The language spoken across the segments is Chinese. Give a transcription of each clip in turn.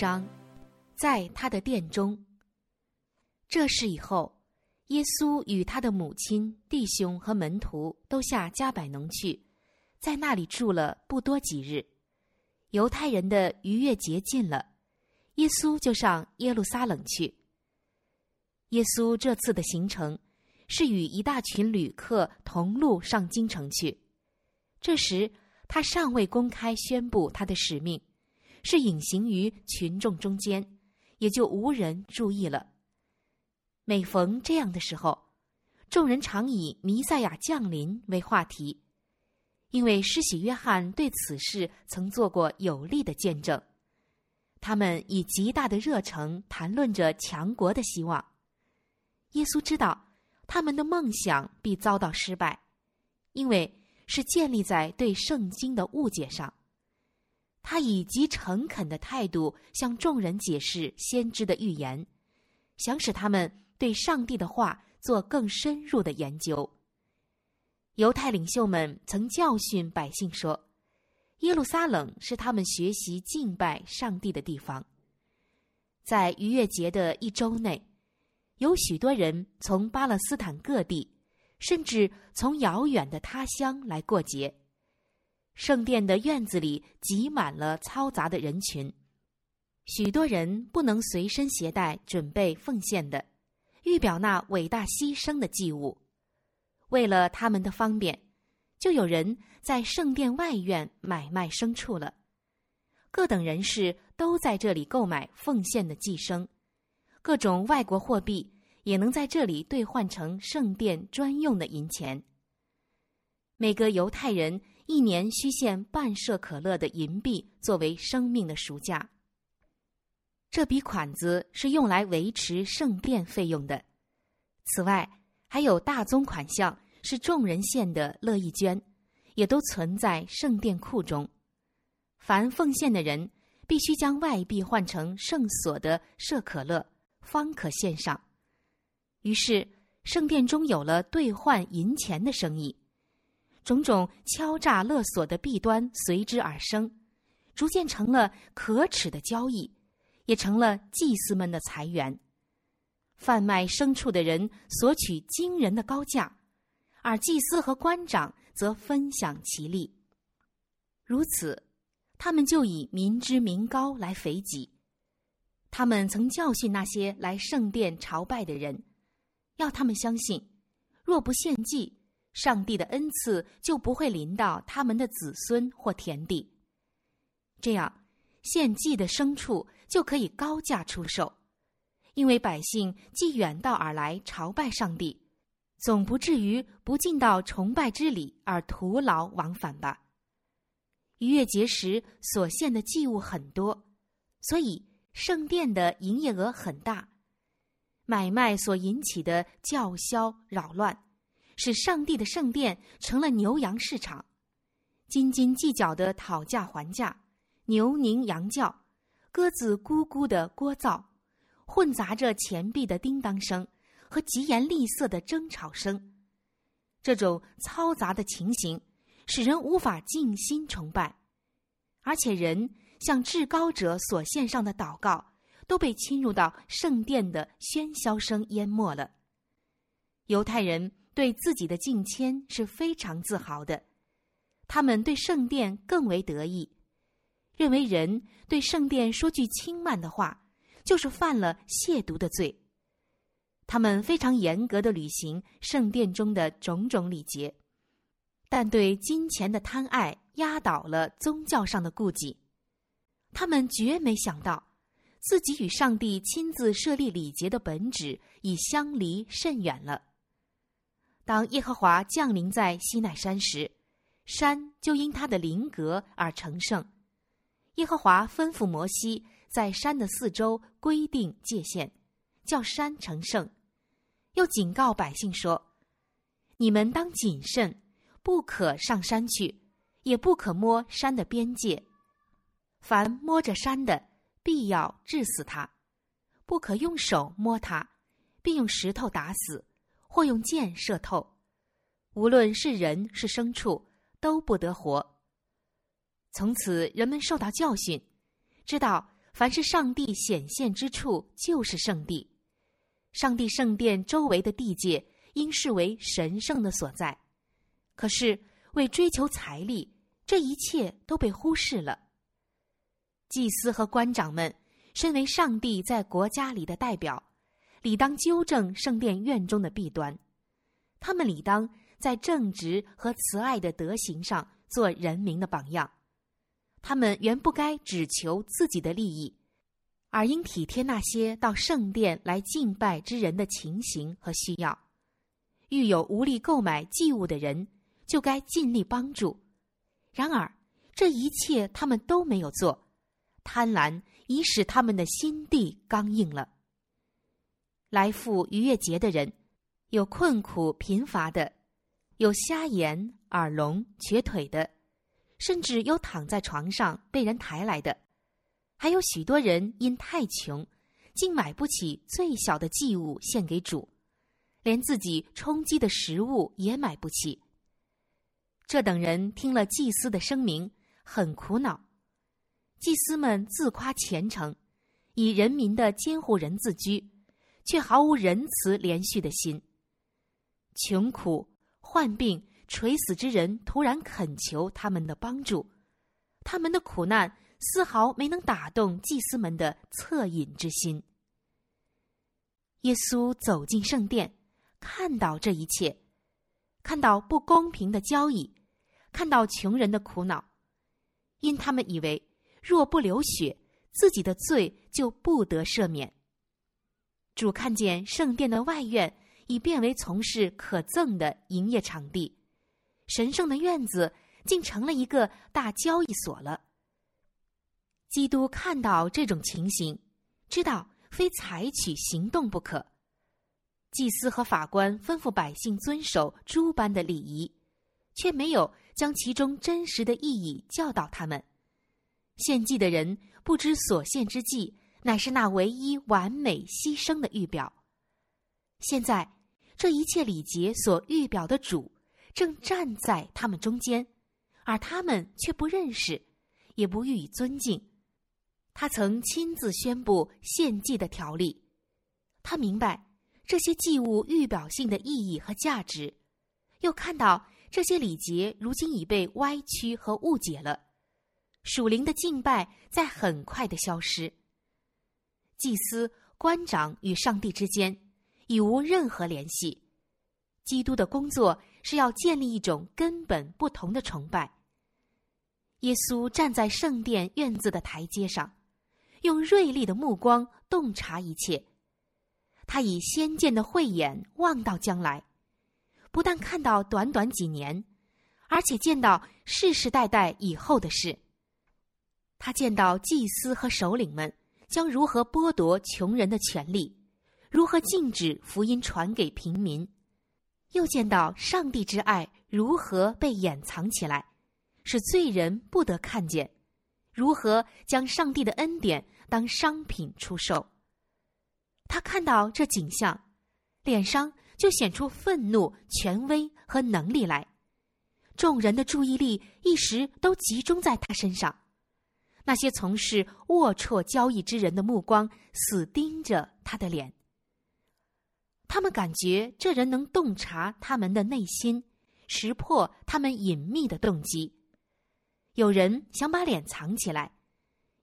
十六章，在他的殿中。这事以后，耶稣与他的母亲、弟兄和门徒都下加百农去，在那里住了不多几日。犹太人的逾越节近了，耶稣就上耶路撒冷去。耶稣这次的行程是与一大群旅客同路上京城去。这时，他尚未公开宣布他的使命。是隐形于群众中间，也就无人注意了。每逢这样的时候，众人常以弥赛亚降临为话题，因为施洗约翰对此事曾做过有力的见证。他们以极大的热诚谈论着强国的希望。耶稣知道他们的梦想必遭到失败，因为是建立在对圣经的误解上。他以极诚恳的态度向众人解释先知的预言，想使他们对上帝的话做更深入的研究。犹太领袖们曾教训百姓说：“耶路撒冷是他们学习敬拜上帝的地方。”在逾越节的一周内，有许多人从巴勒斯坦各地，甚至从遥远的他乡来过节。圣殿的院子里挤满了嘈杂的人群，许多人不能随身携带准备奉献的，预表那伟大牺牲的祭物。为了他们的方便，就有人在圣殿外院买卖牲畜了。各等人士都在这里购买奉献的寄生，各种外国货币也能在这里兑换成圣殿专用的银钱。每个犹太人。一年需献半舍可乐的银币作为生命的赎价。这笔款子是用来维持圣殿费用的。此外，还有大宗款项是众人献的乐意捐，也都存在圣殿库中。凡奉献的人必须将外币换成圣所的舍可乐，方可献上。于是，圣殿中有了兑换银钱的生意。种种敲诈勒索的弊端随之而生，逐渐成了可耻的交易，也成了祭司们的财源。贩卖牲畜的人索取惊人的高价，而祭司和官长则分享其利。如此，他们就以民脂民膏来肥己。他们曾教训那些来圣殿朝拜的人，要他们相信，若不献祭。上帝的恩赐就不会临到他们的子孙或田地，这样献祭的牲畜就可以高价出售，因为百姓既远道而来朝拜上帝，总不至于不尽到崇拜之礼而徒劳往返吧。逾越节时所献的祭物很多，所以圣殿的营业额很大，买卖所引起的叫嚣扰乱。使上帝的圣殿成了牛羊市场，斤斤计较的讨价还价，牛鸣羊叫，鸽子咕咕的聒噪，混杂着钱币的叮当声和疾言厉色的争吵声。这种嘈杂的情形，使人无法静心崇拜，而且人向至高者所献上的祷告，都被侵入到圣殿的喧嚣声淹没了。犹太人。对自己的敬谦是非常自豪的，他们对圣殿更为得意，认为人对圣殿说句轻慢的话，就是犯了亵渎的罪。他们非常严格的履行圣殿中的种种礼节，但对金钱的贪爱压倒了宗教上的顾忌。他们绝没想到，自己与上帝亲自设立礼节的本旨已相离甚远了。当耶和华降临在西奈山时，山就因他的灵格而成圣。耶和华吩咐摩西在山的四周规定界限，叫山成圣，又警告百姓说：“你们当谨慎，不可上山去，也不可摸山的边界。凡摸着山的，必要治死他；不可用手摸它，并用石头打死。”或用箭射透，无论是人是牲畜，都不得活。从此，人们受到教训，知道凡是上帝显现之处，就是圣地。上帝圣殿周围的地界应视为神圣的所在。可是为追求财力，这一切都被忽视了。祭司和官长们，身为上帝在国家里的代表，理当纠正圣殿院中的弊端。他们理当在正直和慈爱的德行上做人民的榜样。他们原不该只求自己的利益，而应体贴那些到圣殿来敬拜之人的情形和需要。遇有无力购买祭物的人，就该尽力帮助。然而，这一切他们都没有做。贪婪已使他们的心地刚硬了。来赴逾越节的人，有困苦贫乏的，有瞎眼、耳聋、瘸腿的，甚至有躺在床上被人抬来的，还有许多人因太穷，竟买不起最小的祭物献给主，连自己充饥的食物也买不起。这等人听了祭司的声明，很苦恼。祭司们自夸虔诚，以人民的监护人自居，却毫无仁慈连续的心。穷苦、患病、垂死之人突然恳求他们的帮助，他们的苦难丝毫没能打动祭司们的恻隐之心。耶稣走进圣殿，看到这一切，看到不公平的交易，看到穷人的苦恼，因他们以为。若不流血，自己的罪就不得赦免。主看见圣殿的外院已变为从事可憎的营业场地，神圣的院子竟成了一个大交易所了。基督看到这种情形，知道非采取行动不可。祭司和法官吩咐百姓遵守诸般的礼仪，却没有将其中真实的意义教导他们。献祭的人不知所献之祭乃是那唯一完美牺牲的预表。现在，这一切礼节所预表的主正站在他们中间，而他们却不认识，也不予以尊敬。他曾亲自宣布献祭的条例，他明白这些祭物预表性的意义和价值，又看到这些礼节如今已被歪曲和误解了。属灵的敬拜在很快的消失。祭司、官长与上帝之间已无任何联系。基督的工作是要建立一种根本不同的崇拜。耶稣站在圣殿院子的台阶上，用锐利的目光洞察一切。他以先见的慧眼望到将来，不但看到短短几年，而且见到世世代代以后的事。他见到祭司和首领们将如何剥夺穷人的权利，如何禁止福音传给平民，又见到上帝之爱如何被掩藏起来，使罪人不得看见，如何将上帝的恩典当商品出售。他看到这景象，脸上就显出愤怒、权威和能力来，众人的注意力一时都集中在他身上。那些从事龌龊交易之人的目光死盯着他的脸，他们感觉这人能洞察他们的内心，识破他们隐秘的动机。有人想把脸藏起来，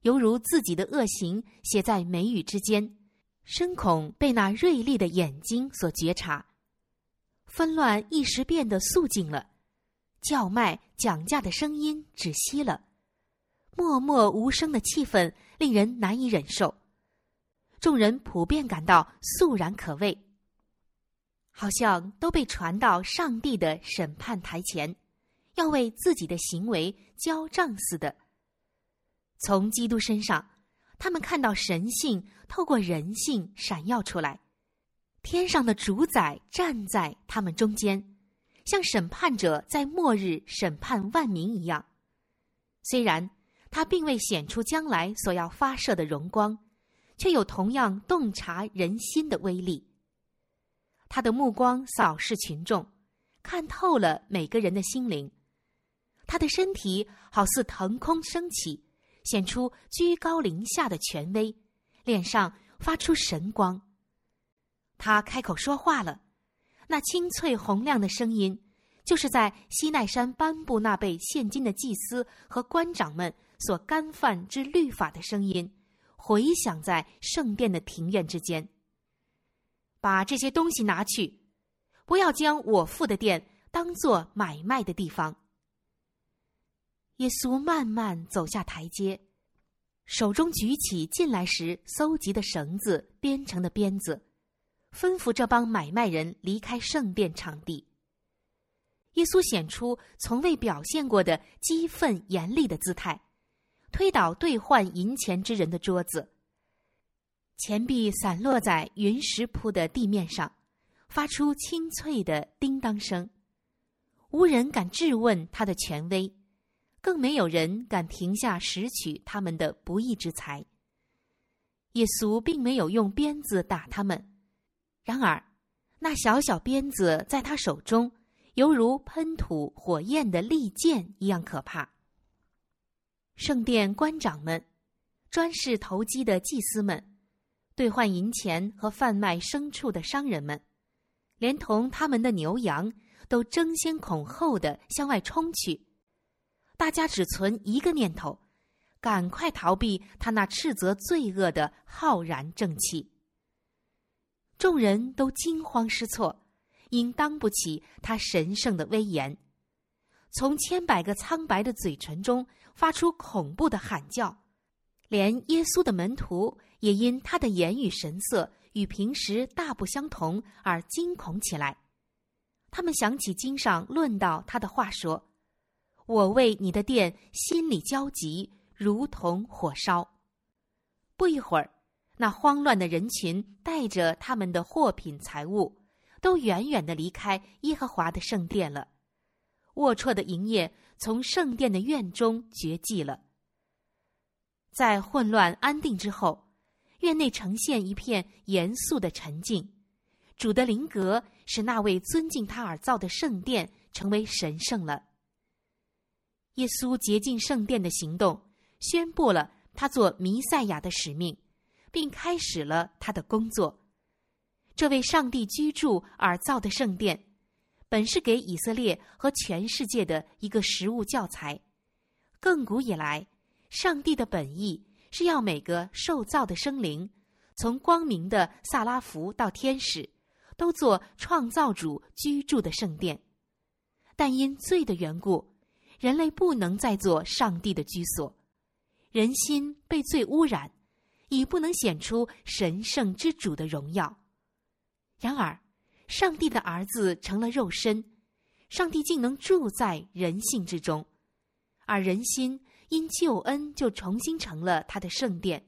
犹如自己的恶行写在眉宇之间，深恐被那锐利的眼睛所觉察。纷乱一时变得肃静了，叫卖讲价的声音止息了。默默无声的气氛令人难以忍受，众人普遍感到肃然可畏，好像都被传到上帝的审判台前，要为自己的行为交账似的。从基督身上，他们看到神性透过人性闪耀出来，天上的主宰站在他们中间，像审判者在末日审判万民一样。虽然。他并未显出将来所要发射的荣光，却有同样洞察人心的威力。他的目光扫视群众，看透了每个人的心灵。他的身体好似腾空升起，显出居高临下的权威，脸上发出神光。他开口说话了，那清脆洪亮的声音，就是在西奈山颁布那被现今的祭司和官长们所干犯之律法的声音，回响在圣殿的庭院之间。把这些东西拿去，不要将我父的殿当做买卖的地方。耶稣慢慢走下台阶，手中举起进来时搜集的绳子编成的鞭子。吩咐这帮买卖人离开圣殿场地。耶稣显出从未表现过的激愤严厉的姿态，推倒兑换银钱之人的桌子，钱币散落在云石铺的地面上，发出清脆的叮当声。无人敢质问他的权威，更没有人敢停下拾取他们的不义之财。耶稣并没有用鞭子打他们。然而，那小小鞭子在他手中，犹如喷吐火焰的利剑一样可怕。圣殿官长们、专事投机的祭司们、兑换银钱和贩卖牲畜的商人们，连同他们的牛羊，都争先恐后的向外冲去。大家只存一个念头：赶快逃避他那斥责罪恶的浩然正气。众人都惊慌失措，因当不起他神圣的威严。从千百个苍白的嘴唇中发出恐怖的喊叫，连耶稣的门徒也因他的言语神色与平时大不相同而惊恐起来。他们想起经上论到他的话说：“我为你的殿心里焦急，如同火烧。”不一会儿。那慌乱的人群带着他们的货品财物，都远远的离开耶和华的圣殿了。龌龊的营业从圣殿的院中绝迹了。在混乱安定之后，院内呈现一片严肃的沉静。主的灵格使那位尊敬他而造的圣殿成为神圣了。耶稣洁净圣殿的行动，宣布了他做弥赛亚的使命。并开始了他的工作。这位上帝居住而造的圣殿，本是给以色列和全世界的一个实物教材。亘古以来，上帝的本意是要每个受造的生灵，从光明的萨拉福到天使，都做创造主居住的圣殿。但因罪的缘故，人类不能再做上帝的居所，人心被罪污染。已不能显出神圣之主的荣耀。然而，上帝的儿子成了肉身，上帝竟能住在人性之中，而人心因救恩就重新成了他的圣殿。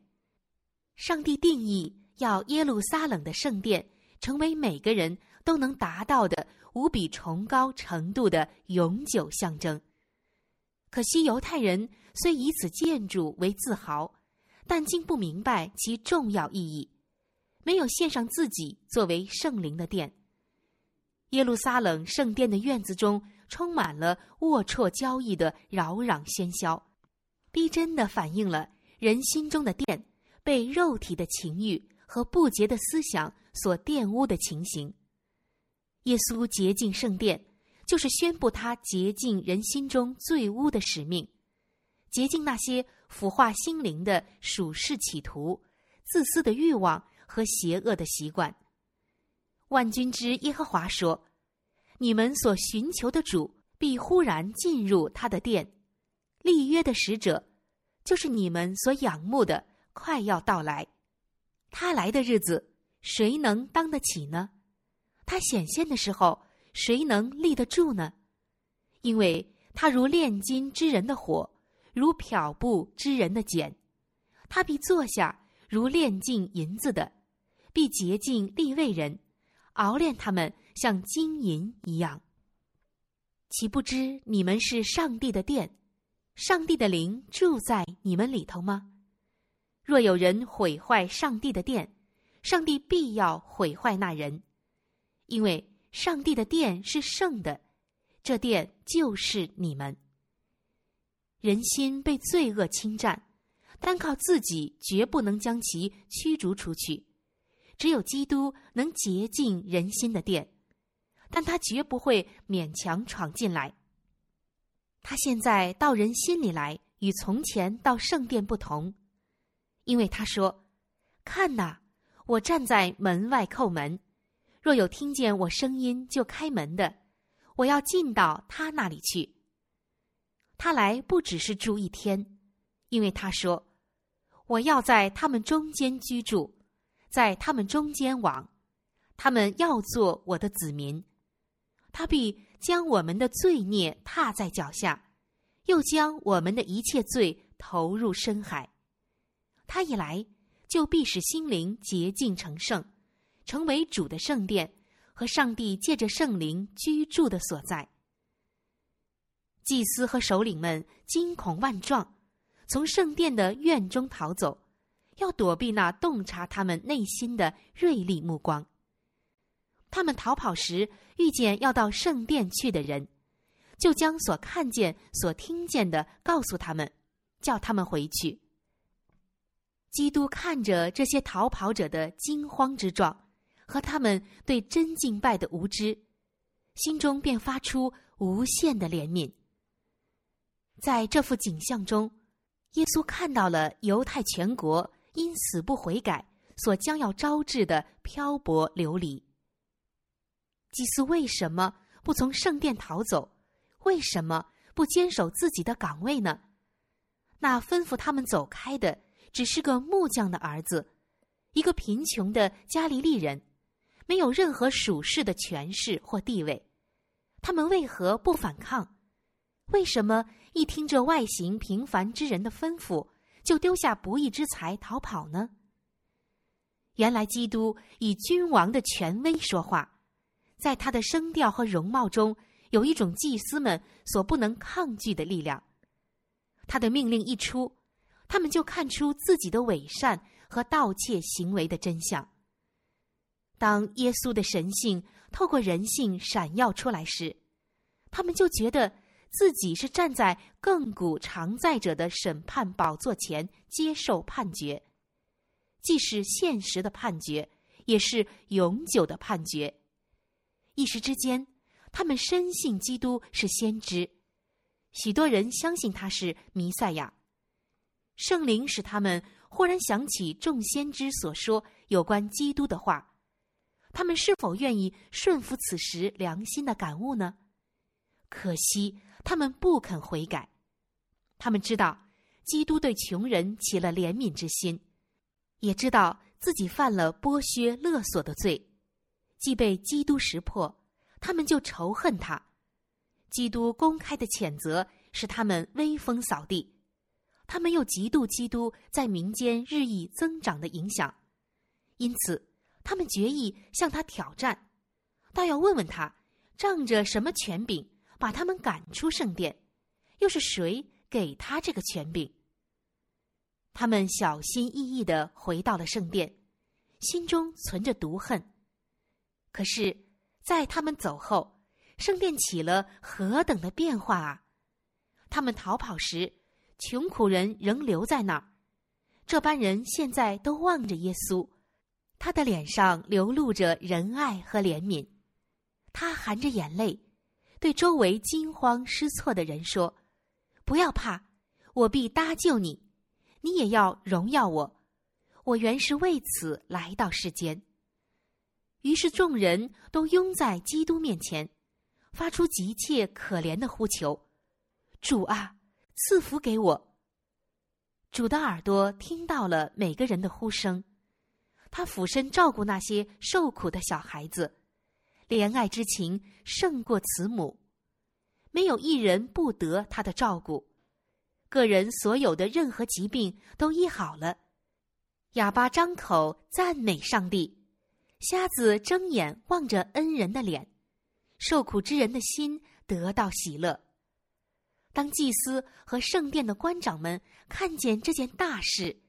上帝定义要耶路撒冷的圣殿成为每个人都能达到的无比崇高程度的永久象征。可惜犹太人虽以此建筑为自豪。但竟不明白其重要意义，没有献上自己作为圣灵的殿。耶路撒冷圣殿的院子中充满了龌龊交易的扰攘喧嚣，逼真的反映了人心中的殿被肉体的情欲和不洁的思想所玷污的情形。耶稣洁净圣殿，就是宣布他洁净人心中最污的使命，洁净那些。腐化心灵的属世企图、自私的欲望和邪恶的习惯。万军之耶和华说：“你们所寻求的主必忽然进入他的殿，立约的使者，就是你们所仰慕的，快要到来。他来的日子，谁能当得起呢？他显现的时候，谁能立得住呢？因为他如炼金之人的火。”如漂布之人的茧，他必坐下；如炼净银子的，必洁净立位人，熬炼他们像金银一样。岂不知你们是上帝的殿，上帝的灵住在你们里头吗？若有人毁坏上帝的殿，上帝必要毁坏那人，因为上帝的殿是圣的，这殿就是你们。人心被罪恶侵占，单靠自己绝不能将其驱逐出去。只有基督能洁净人心的殿，但他绝不会勉强闯进来。他现在到人心里来，与从前到圣殿不同，因为他说：“看呐，我站在门外叩门，若有听见我声音就开门的，我要进到他那里去。”他来不只是住一天，因为他说：“我要在他们中间居住，在他们中间往，他们要做我的子民。他必将我们的罪孽踏在脚下，又将我们的一切罪投入深海。他一来，就必使心灵洁净成圣，成为主的圣殿和上帝借着圣灵居住的所在。”祭司和首领们惊恐万状，从圣殿的院中逃走，要躲避那洞察他们内心的锐利目光。他们逃跑时遇见要到圣殿去的人，就将所看见、所听见的告诉他们，叫他们回去。基督看着这些逃跑者的惊慌之状和他们对真敬拜的无知，心中便发出无限的怜悯。在这幅景象中，耶稣看到了犹太全国因死不悔改所将要招致的漂泊流离。祭司为什么不从圣殿逃走？为什么不坚守自己的岗位呢？那吩咐他们走开的只是个木匠的儿子，一个贫穷的加利利人，没有任何属世的权势或地位。他们为何不反抗？为什么？一听这外形平凡之人的吩咐，就丢下不义之财逃跑呢？原来基督以君王的权威说话，在他的声调和容貌中有一种祭司们所不能抗拒的力量。他的命令一出，他们就看出自己的伪善和盗窃行为的真相。当耶稣的神性透过人性闪耀出来时，他们就觉得。自己是站在亘古常在者的审判宝座前接受判决，既是现实的判决，也是永久的判决。一时之间，他们深信基督是先知，许多人相信他是弥赛亚。圣灵使他们忽然想起众先知所说有关基督的话，他们是否愿意顺服此时良心的感悟呢？可惜。他们不肯悔改，他们知道基督对穷人起了怜悯之心，也知道自己犯了剥削勒索的罪，既被基督识破，他们就仇恨他。基督公开的谴责使他们威风扫地，他们又嫉妒基督在民间日益增长的影响，因此他们决意向他挑战，倒要问问他仗着什么权柄。把他们赶出圣殿，又是谁给他这个权柄？他们小心翼翼的回到了圣殿，心中存着毒恨。可是，在他们走后，圣殿起了何等的变化啊！他们逃跑时，穷苦人仍留在那儿。这班人现在都望着耶稣，他的脸上流露着仁爱和怜悯，他含着眼泪。对周围惊慌失措的人说：“不要怕，我必搭救你，你也要荣耀我。我原是为此来到世间。”于是众人都拥在基督面前，发出急切可怜的呼求：“主啊，赐福给我！”主的耳朵听到了每个人的呼声，他俯身照顾那些受苦的小孩子。怜爱之情胜过慈母，没有一人不得他的照顾。个人所有的任何疾病都医好了，哑巴张口赞美上帝，瞎子睁眼望着恩人的脸，受苦之人的心得到喜乐。当祭司和圣殿的官长们看见这件大事，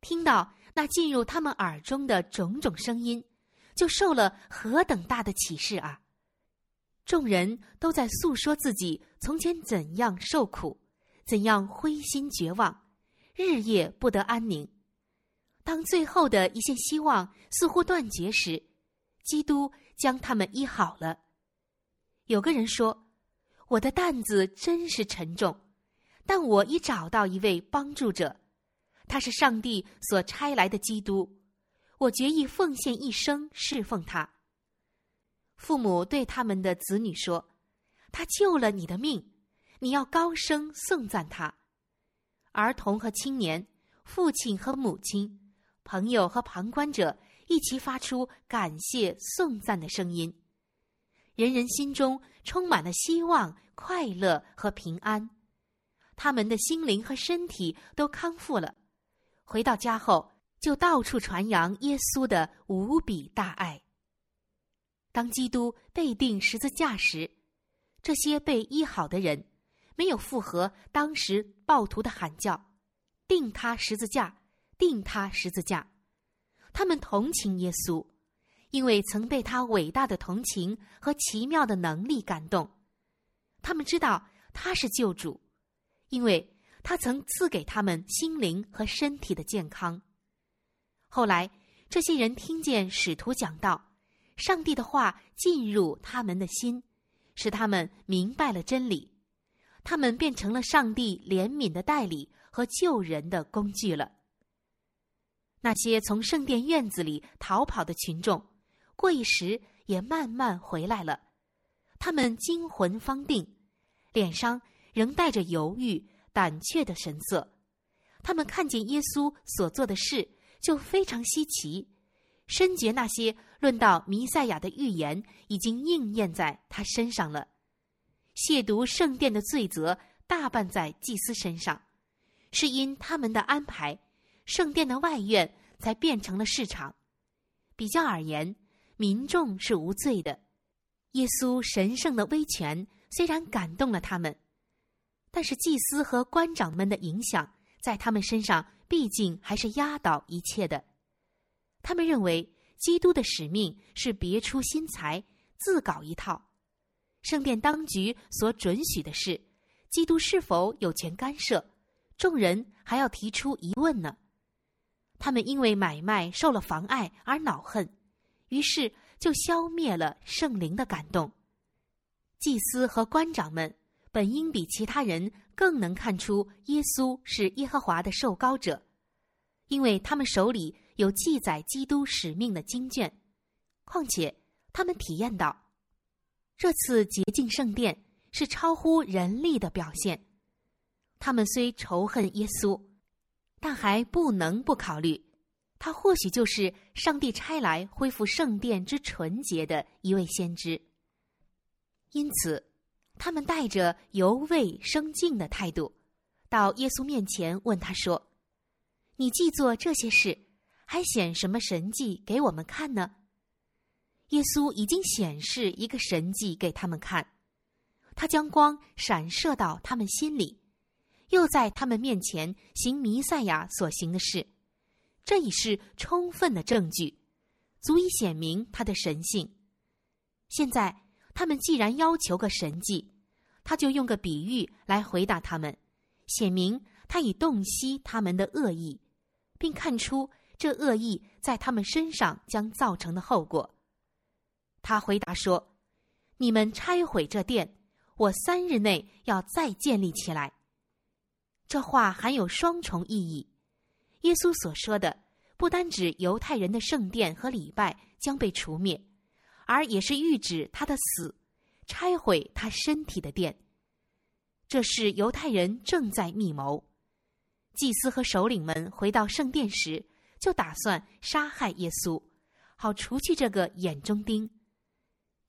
听到那进入他们耳中的种种声音。就受了何等大的启示啊！众人都在诉说自己从前怎样受苦，怎样灰心绝望，日夜不得安宁。当最后的一线希望似乎断绝时，基督将他们医好了。有个人说：“我的担子真是沉重，但我已找到一位帮助者，他是上帝所差来的基督。我决意奉献一生侍奉他。”父母对他们的子女说：“他救了你的命，你要高声颂赞他。”儿童和青年、父亲和母亲、朋友和旁观者一起发出感谢颂赞的声音，人人心中充满了希望、快乐和平安，他们的心灵和身体都康复了。回到家后，就到处传扬耶稣的无比大爱。当基督被钉十字架时，这些被医好的人没有附和当时暴徒的喊叫：“钉他十字架，钉他十字架！”他们同情耶稣，因为曾被他伟大的同情和奇妙的能力感动。他们知道他是救主，因为他曾赐给他们心灵和身体的健康。后来，这些人听见使徒讲道。上帝的话进入他们的心，使他们明白了真理，他们变成了上帝怜悯的代理和救人的工具了。那些从圣殿院子里逃跑的群众，过一时也慢慢回来了。他们惊魂方定，脸上仍带着犹豫、胆怯的神色。他们看见耶稣所做的事，就非常稀奇。深觉那些论到弥赛亚的预言已经应验在他身上了，亵渎圣殿的罪责大半在祭司身上，是因他们的安排，圣殿的外院才变成了市场。比较而言，民众是无罪的。耶稣神圣的威权虽然感动了他们，但是祭司和官长们的影响在他们身上毕竟还是压倒一切的。他们认为基督的使命是别出心裁，自搞一套。圣殿当局所准许的事，基督是否有权干涉？众人还要提出疑问呢。他们因为买卖受了妨碍而恼恨，于是就消灭了圣灵的感动。祭司和官长们本应比其他人更能看出耶稣是耶和华的受膏者，因为他们手里。有记载基督使命的经卷，况且他们体验到，这次洁净圣殿是超乎人力的表现。他们虽仇恨耶稣，但还不能不考虑，他或许就是上帝差来恢复圣殿之纯洁的一位先知。因此，他们带着犹未生敬的态度，到耶稣面前问他说：“你既做这些事。”还显什么神迹给我们看呢？耶稣已经显示一个神迹给他们看，他将光闪射到他们心里，又在他们面前行弥赛亚所行的事，这已是充分的证据，足以显明他的神性。现在他们既然要求个神迹，他就用个比喻来回答他们，显明他已洞悉他们的恶意，并看出。这恶意在他们身上将造成的后果。他回答说：“你们拆毁这殿，我三日内要再建立起来。”这话含有双重意义。耶稣所说的，不单指犹太人的圣殿和礼拜将被除灭，而也是预指他的死，拆毁他身体的殿。这是犹太人正在密谋。祭司和首领们回到圣殿时。就打算杀害耶稣，好除去这个眼中钉。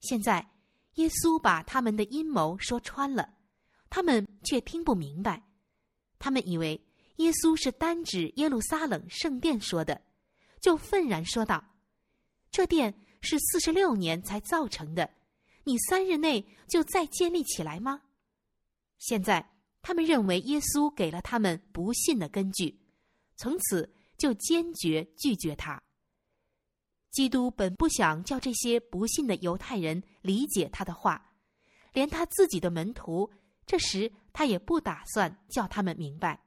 现在，耶稣把他们的阴谋说穿了，他们却听不明白。他们以为耶稣是单指耶路撒冷圣殿说的，就愤然说道：“这殿是四十六年才造成的，你三日内就再建立起来吗？”现在，他们认为耶稣给了他们不信的根据，从此。就坚决拒绝他。基督本不想叫这些不信的犹太人理解他的话，连他自己的门徒，这时他也不打算叫他们明白。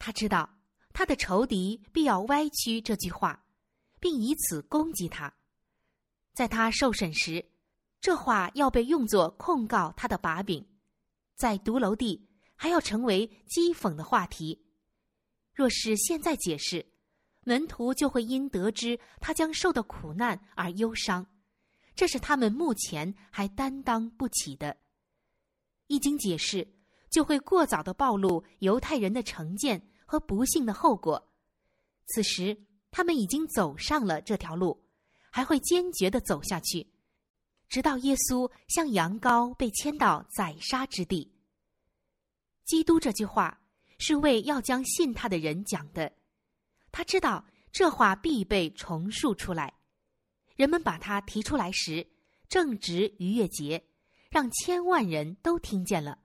他知道他的仇敌必要歪曲这句话，并以此攻击他。在他受审时，这话要被用作控告他的把柄，在独楼地还要成为讥讽的话题。若是现在解释，门徒就会因得知他将受的苦难而忧伤，这是他们目前还担当不起的。一经解释，就会过早的暴露犹太人的成见和不幸的后果。此时，他们已经走上了这条路，还会坚决的走下去，直到耶稣像羊羔被牵到宰杀之地。基督这句话是为要将信他的人讲的，他知道这话必被重述出来。人们把他提出来时，正值逾越节。让千万人都听见了，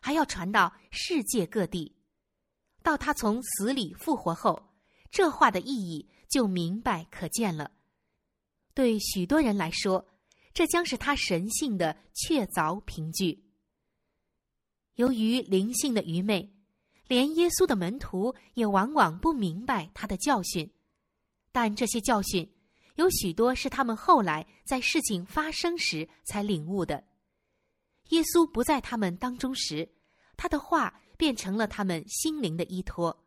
还要传到世界各地。到他从死里复活后，这话的意义就明白可见了。对许多人来说，这将是他神性的确凿凭据。由于灵性的愚昧，连耶稣的门徒也往往不明白他的教训。但这些教训，有许多是他们后来在事情发生时才领悟的。耶稣不在他们当中时，他的话变成了他们心灵的依托。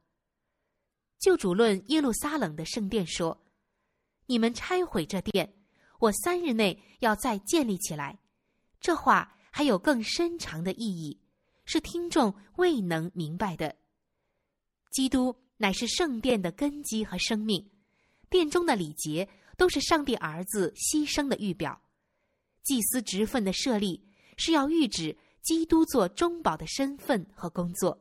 就主论耶路撒冷的圣殿说：“你们拆毁这殿，我三日内要再建立起来。”这话还有更深长的意义，是听众未能明白的。基督乃是圣殿的根基和生命，殿中的礼节都是上帝儿子牺牲的预表，祭司职分的设立。是要预指基督做中保的身份和工作，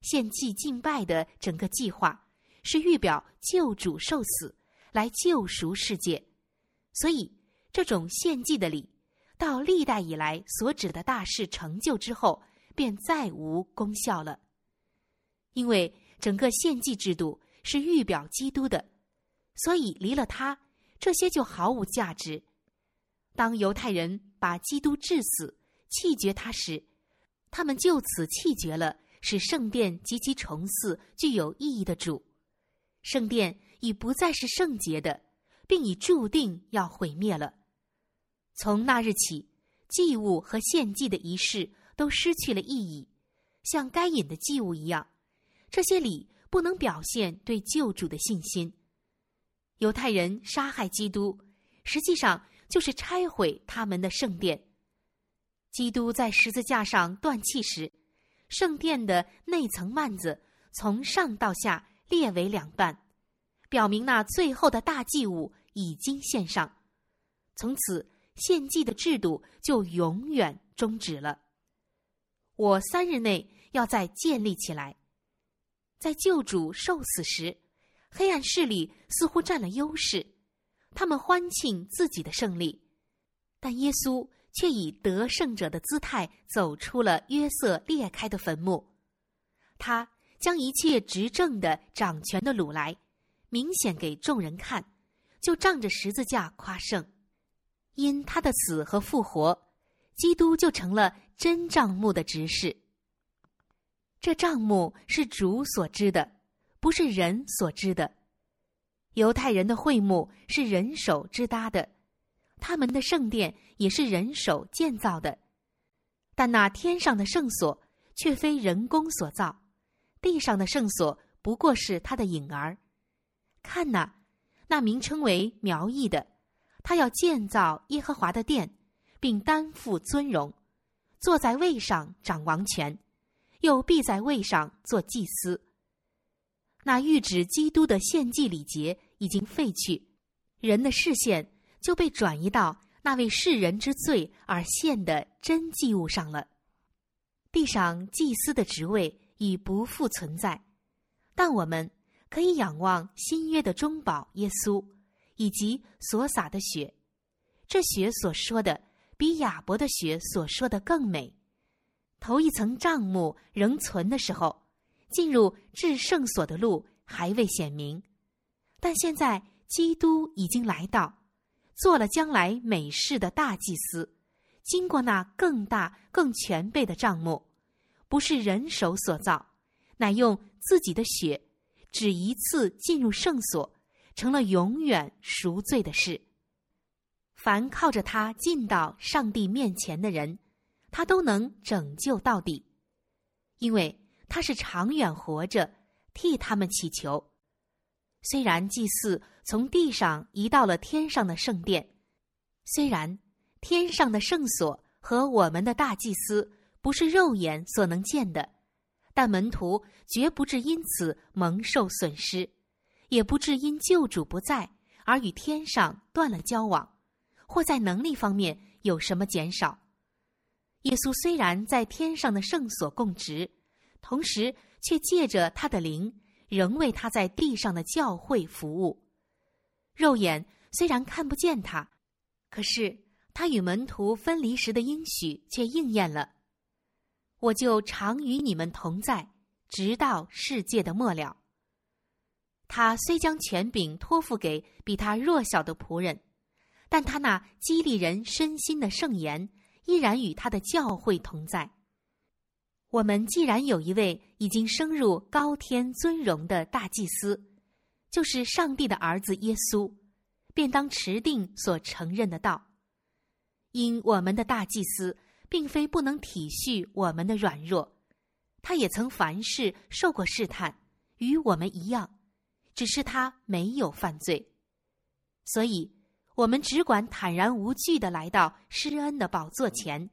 献祭敬拜的整个计划是预表救主受死来救赎世界，所以这种献祭的礼，到历代以来所指的大事成就之后，便再无功效了。因为整个献祭制度是预表基督的，所以离了他，这些就毫无价值。当犹太人把基督致死、弃绝他时，他们就此弃绝了使圣殿及其重祀具有意义的主。圣殿已不再是圣洁的，并已注定要毁灭了。从那日起，祭物和献祭的仪式都失去了意义，像该隐的祭物一样。这些礼不能表现对救主的信心。犹太人杀害基督，实际上。就是拆毁他们的圣殿。基督在十字架上断气时，圣殿的内层幔子从上到下裂为两半，表明那最后的大祭物已经献上。从此，献祭的制度就永远终止了。我三日内要再建立起来。在救主受死时，黑暗势力似乎占了优势。他们欢庆自己的胜利，但耶稣却以得胜者的姿态走出了约瑟裂开的坟墓。他将一切执政的、掌权的掳来，明显给众人看，就仗着十字架夸胜。因他的死和复活，基督就成了真账目的执事。这账目是主所知的，不是人所知的。犹太人的会幕是人手支搭的，他们的圣殿也是人手建造的，但那天上的圣所却非人工所造，地上的圣所不过是他的影儿。看呐，那名称为苗裔的，他要建造耶和华的殿，并担负尊荣，坐在位上掌王权，又必在位上做祭司。那预指基督的献祭礼节已经废去，人的视线就被转移到那位世人之罪而献的真祭物上了。地上祭司的职位已不复存在，但我们可以仰望新约的中保耶稣以及所洒的血。这血所说的，比亚伯的血所说的更美。头一层帐幕仍存的时候。进入至圣所的路还未显明，但现在基督已经来到，做了将来美事的大祭司。经过那更大、更全备的帐幕，不是人手所造，乃用自己的血，只一次进入圣所，成了永远赎罪的事。凡靠着他进到上帝面前的人，他都能拯救到底，因为他是长远活着，替他们祈求。虽然祭祀从地上移到了天上的圣殿，虽然天上的圣所和我们的大祭司不是肉眼所能见的，但门徒绝不至因此蒙受损失，也不至因救主不在而与天上断了交往，或在能力方面有什么减少。耶稣虽然在天上的圣所供职，同时却借着他的灵。仍为他在地上的教会服务。肉眼虽然看不见他，可是他与门徒分离时的应许却应验了。我就常与你们同在，直到世界的末了。他虽将权柄托付给比他弱小的仆人，但他那激励人身心的圣言依然与他的教会同在。我们既然有一位已经升入高天尊荣的大祭司，就是上帝的儿子耶稣，便当持定所承认的道。因我们的大祭司并非不能体恤我们的软弱，他也曾凡事受过试探，与我们一样，只是他没有犯罪。所以，我们只管坦然无惧的来到施恩的宝座前，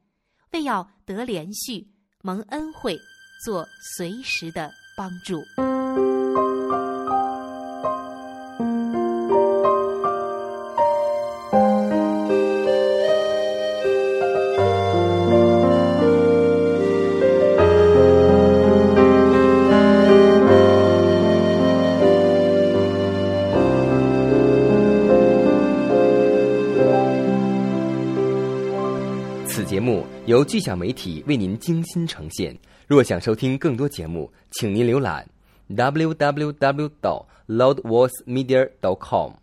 为要得连续。蒙恩惠，做随时的帮助。由巨响媒体为您精心呈现。若想收听更多节目，请您浏览 www. 到 loudvoicemedia. dot com。